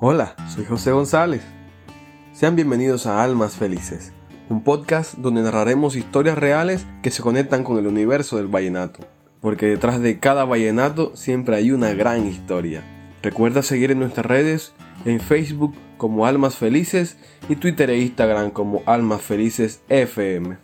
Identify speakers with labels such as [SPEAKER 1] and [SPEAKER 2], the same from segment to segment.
[SPEAKER 1] Hola, soy José González. Sean bienvenidos a Almas Felices, un podcast donde narraremos historias reales que se conectan con el universo del vallenato, porque detrás de cada vallenato siempre hay una gran historia. Recuerda seguir en nuestras redes, en Facebook como Almas Felices y Twitter e Instagram como Almas Felices FM.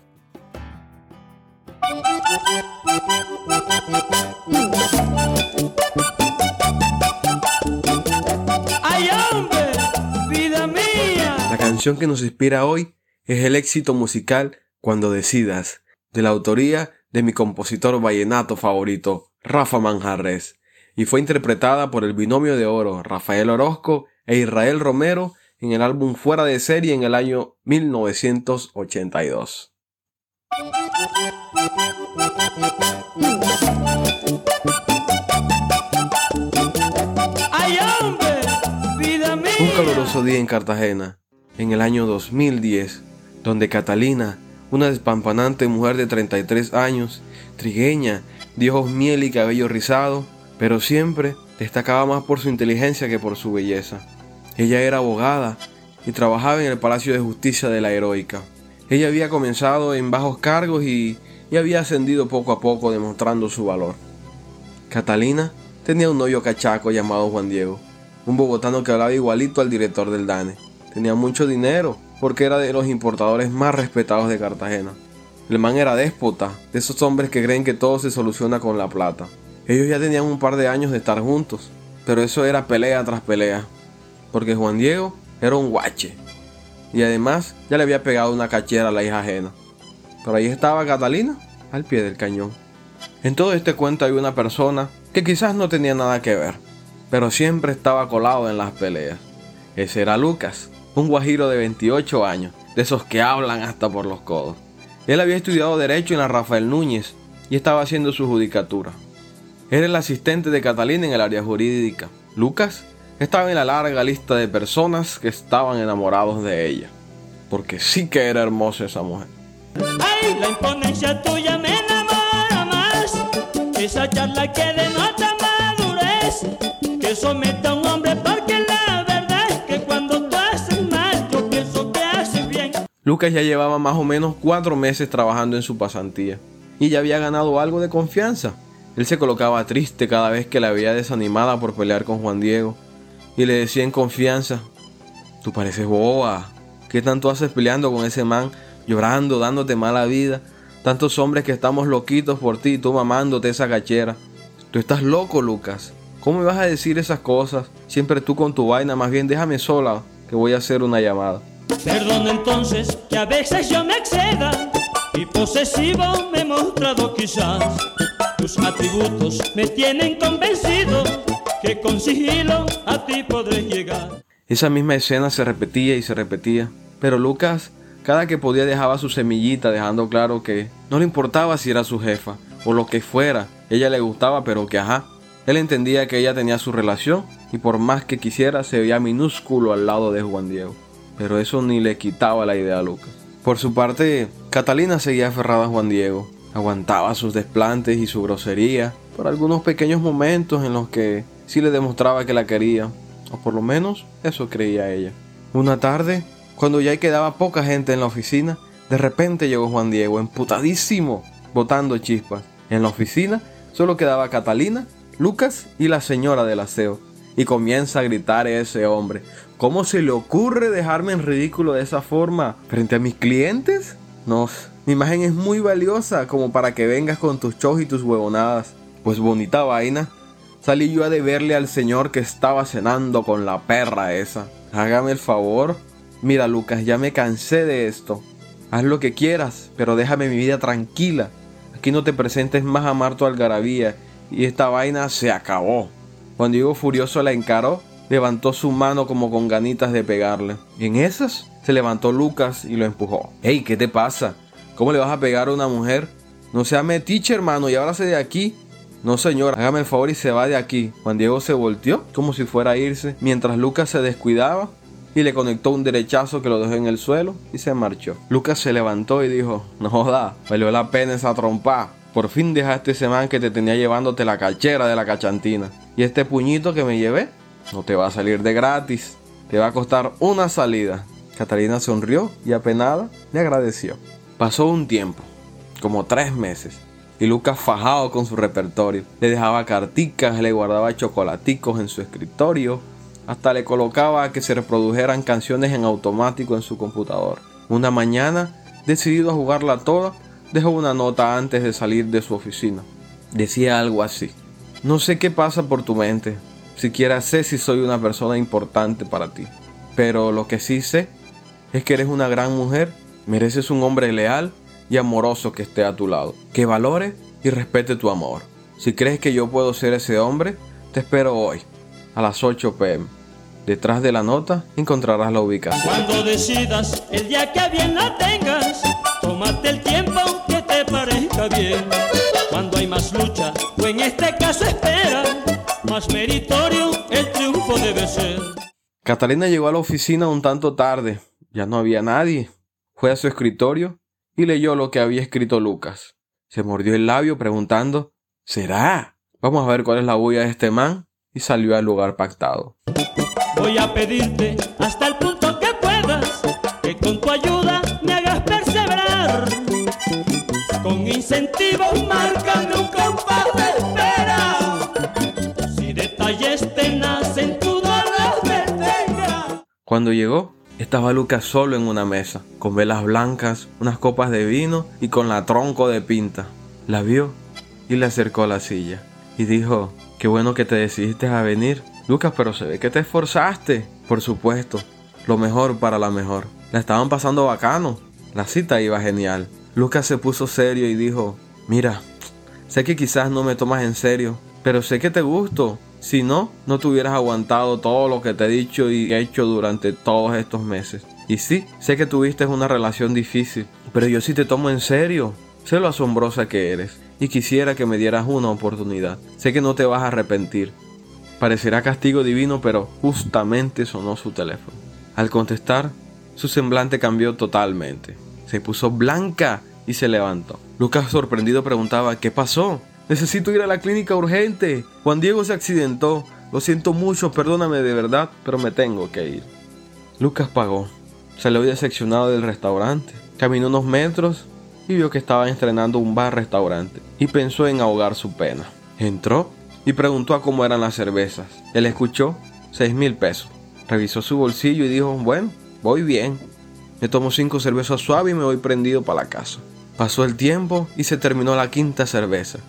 [SPEAKER 1] Canción que nos inspira hoy es el éxito musical Cuando decidas, de la autoría de mi compositor vallenato favorito, Rafa Manjarres, y fue interpretada por el binomio de oro Rafael Orozco e Israel Romero en el álbum Fuera de Serie en el año 1982. Un caluroso día en Cartagena en el año 2010, donde Catalina, una despampanante mujer de 33 años, trigueña, de ojos miel y cabello rizado, pero siempre destacaba más por su inteligencia que por su belleza. Ella era abogada y trabajaba en el Palacio de Justicia de la Heroica. Ella había comenzado en bajos cargos y, y había ascendido poco a poco demostrando su valor. Catalina tenía un novio cachaco llamado Juan Diego, un bogotano que hablaba igualito al director del DANE tenía mucho dinero, porque era de los importadores más respetados de Cartagena. El man era déspota, de esos hombres que creen que todo se soluciona con la plata. Ellos ya tenían un par de años de estar juntos, pero eso era pelea tras pelea, porque Juan Diego era un guache, y además ya le había pegado una cachera a la hija ajena. Pero ahí estaba Catalina, al pie del cañón. En todo este cuento hay una persona que quizás no tenía nada que ver, pero siempre estaba colado en las peleas. Ese era Lucas, un guajiro de 28 años, de esos que hablan hasta por los codos. Él había estudiado Derecho en la Rafael Núñez y estaba haciendo su judicatura. Era el asistente de Catalina en el área jurídica. Lucas estaba en la larga lista de personas que estaban enamorados de ella, porque sí que era hermosa esa mujer.
[SPEAKER 2] Ay, la imponencia tuya me enamora más, que denota madurez, que a un hombre
[SPEAKER 1] Lucas ya llevaba más o menos cuatro meses trabajando en su pasantía y ya había ganado algo de confianza. Él se colocaba triste cada vez que la veía desanimada por pelear con Juan Diego y le decía en confianza, tú pareces boba, ¿qué tanto haces peleando con ese man, llorando, dándote mala vida? Tantos hombres que estamos loquitos por ti, tú mamándote esa cachera. Tú estás loco, Lucas. ¿Cómo me vas a decir esas cosas? Siempre tú con tu vaina, más bien déjame sola, que voy a hacer una llamada.
[SPEAKER 2] Perdón entonces que a veces yo me exceda y posesivo me he mostrado quizás. Tus atributos me tienen convencido que con sigilo a ti podré llegar.
[SPEAKER 1] Esa misma escena se repetía y se repetía, pero Lucas cada que podía dejaba su semillita dejando claro que no le importaba si era su jefa o lo que fuera, ella le gustaba pero que ajá. Él entendía que ella tenía su relación y por más que quisiera se veía minúsculo al lado de Juan Diego pero eso ni le quitaba la idea a Lucas. Por su parte, Catalina seguía aferrada a Juan Diego, aguantaba sus desplantes y su grosería por algunos pequeños momentos en los que sí le demostraba que la quería, o por lo menos eso creía ella. Una tarde, cuando ya quedaba poca gente en la oficina, de repente llegó Juan Diego, emputadísimo, botando chispas. En la oficina solo quedaba Catalina, Lucas y la señora del aseo. Y comienza a gritar ese hombre. ¿Cómo se le ocurre dejarme en ridículo de esa forma frente a mis clientes? No, mi imagen es muy valiosa como para que vengas con tus shows y tus huevonadas. Pues bonita vaina. Salí yo a deberle al señor que estaba cenando con la perra esa. Hágame el favor. Mira Lucas, ya me cansé de esto. Haz lo que quieras, pero déjame mi vida tranquila. Aquí no te presentes más a Marto Algarabía y esta vaina se acabó. Cuando Diego furioso la encaró, levantó su mano como con ganitas de pegarle. Y en esas se levantó Lucas y lo empujó. ¡Ey, qué te pasa! ¿Cómo le vas a pegar a una mujer? No sea metiche, hermano, y ahora se de aquí. No, señor, hágame el favor y se va de aquí. Juan Diego se volteó como si fuera a irse, mientras Lucas se descuidaba y le conectó un derechazo que lo dejó en el suelo y se marchó. Lucas se levantó y dijo, no joda, valió la pena esa trompa. Por fin dejaste ese man que te tenía llevándote la cachera de la cachantina. Y este puñito que me llevé no te va a salir de gratis. te va a costar una salida. Catalina sonrió y apenada le agradeció. Pasó un tiempo, como tres meses, y Lucas fajado con su repertorio. Le dejaba carticas, le guardaba chocolaticos en su escritorio, hasta le colocaba que se reprodujeran canciones en automático en su computador. Una mañana, decidido a jugarla toda, dejó una nota antes de salir de su oficina. Decía algo así. No sé qué pasa por tu mente, siquiera sé si soy una persona importante para ti, pero lo que sí sé es que eres una gran mujer, mereces un hombre leal y amoroso que esté a tu lado, que valore y respete tu amor. Si crees que yo puedo ser ese hombre, te espero hoy, a las 8 pm. Detrás de la nota encontrarás la ubicación.
[SPEAKER 2] Cuando decidas el día que bien la tengas, tómate el tiempo parezca bien. Cuando hay más lucha, o en este caso espera, más meritorio el triunfo debe ser.
[SPEAKER 1] Catalina llegó a la oficina un tanto tarde, ya no había nadie. Fue a su escritorio y leyó lo que había escrito Lucas. Se mordió el labio preguntando, ¿será? Vamos a ver cuál es la bulla de este man y salió al lugar pactado.
[SPEAKER 2] Voy a pedirte hasta el punto que puedas que con tu ayuda
[SPEAKER 1] Cuando llegó, estaba Lucas solo en una mesa, con velas blancas, unas copas de vino y con la tronco de pinta. La vio y le acercó a la silla y dijo, qué bueno que te decidiste a venir. Lucas, pero se ve que te esforzaste. Por supuesto, lo mejor para la mejor. La estaban pasando bacano. La cita iba genial. Lucas se puso serio y dijo, mira, sé que quizás no me tomas en serio, pero sé que te gusto. Si no, no te hubieras aguantado todo lo que te he dicho y hecho durante todos estos meses. Y sí, sé que tuviste una relación difícil, pero yo sí te tomo en serio. Sé lo asombrosa que eres y quisiera que me dieras una oportunidad. Sé que no te vas a arrepentir. Parecerá castigo divino, pero justamente sonó su teléfono. Al contestar, su semblante cambió totalmente. Se puso blanca y se levantó. Lucas sorprendido preguntaba, ¿qué pasó? Necesito ir a la clínica urgente. Juan Diego se accidentó. Lo siento mucho, perdóname de verdad, pero me tengo que ir. Lucas pagó. Salió decepcionado del restaurante. Caminó unos metros y vio que estaban estrenando un bar-restaurante y pensó en ahogar su pena. Entró y preguntó a cómo eran las cervezas. Él escuchó seis mil pesos. Revisó su bolsillo y dijo, bueno, voy bien. Me tomo cinco cervezas suaves y me voy prendido para la casa. Pasó el tiempo y se terminó la quinta cerveza.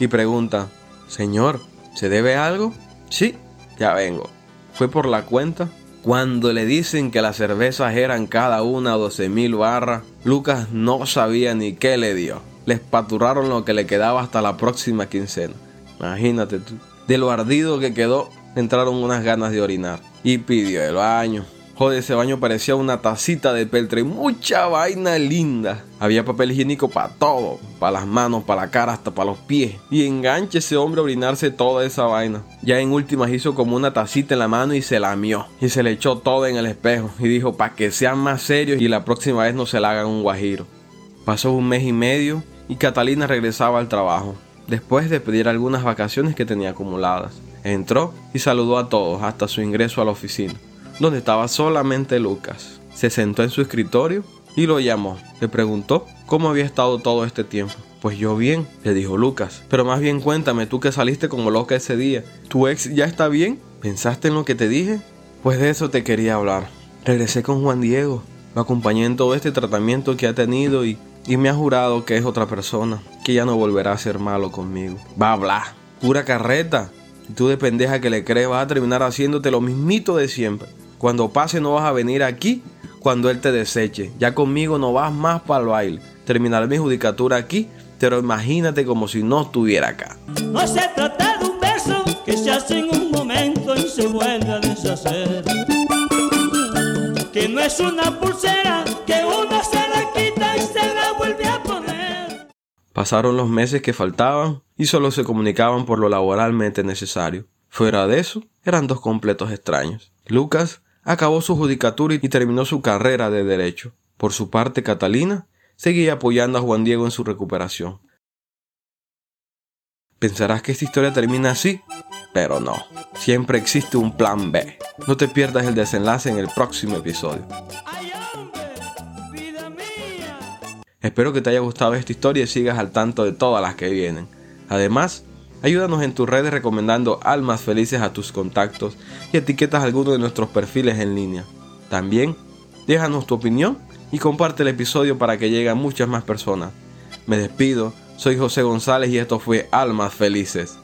[SPEAKER 1] Y pregunta, Señor, ¿se debe algo? Sí, ya vengo. Fue por la cuenta. Cuando le dicen que las cervezas eran cada una 12 mil barras, Lucas no sabía ni qué le dio. Les paturaron lo que le quedaba hasta la próxima quincena. Imagínate tú. De lo ardido que quedó, entraron unas ganas de orinar. Y pidió el baño. Joder, ese baño parecía una tacita de peltre. Mucha vaina linda. Había papel higiénico para todo. Para las manos, para la cara, hasta para los pies. Y enganche ese hombre a orinarse toda esa vaina. Ya en últimas hizo como una tacita en la mano y se lamió. Y se le echó todo en el espejo. Y dijo, para que sean más serios y la próxima vez no se le hagan un guajiro. Pasó un mes y medio y Catalina regresaba al trabajo. Después de pedir algunas vacaciones que tenía acumuladas. Entró y saludó a todos hasta su ingreso a la oficina donde estaba solamente Lucas. Se sentó en su escritorio y lo llamó. Le preguntó cómo había estado todo este tiempo. Pues yo bien, le dijo Lucas. Pero más bien cuéntame, tú que saliste como loca ese día. ¿Tu ex ya está bien? ¿Pensaste en lo que te dije? Pues de eso te quería hablar. Regresé con Juan Diego. Lo acompañé en todo este tratamiento que ha tenido y, y me ha jurado que es otra persona, que ya no volverá a ser malo conmigo. Va a hablar. Pura carreta. Y tú de pendeja que le crees vas a terminar haciéndote lo mismito de siempre. Cuando pase no vas a venir aquí cuando él te deseche. Ya conmigo no vas más para el baile. Terminaré mi judicatura aquí, pero imagínate como si no estuviera acá.
[SPEAKER 2] No se trata de un beso que se hace en un momento y se vuelve a deshacer. Que no es una pulsera que uno se la quita y se la vuelve a poner.
[SPEAKER 1] Pasaron los meses que faltaban y solo se comunicaban por lo laboralmente necesario. Fuera de eso, eran dos completos extraños. Lucas acabó su judicatura y terminó su carrera de derecho. Por su parte, Catalina seguía apoyando a Juan Diego en su recuperación. ¿Pensarás que esta historia termina así? Pero no, siempre existe un plan B. No te pierdas el desenlace en el próximo episodio. Espero que te haya gustado esta historia y sigas al tanto de todas las que vienen. Además, ayúdanos en tus redes recomendando almas felices a tus contactos y etiquetas alguno de nuestros perfiles en línea. También, déjanos tu opinión y comparte el episodio para que llegue a muchas más personas. Me despido, soy José González y esto fue Almas Felices.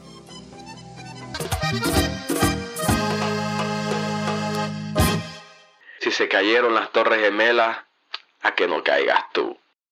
[SPEAKER 1] Si se cayeron las torres gemelas, a que no caigas tú.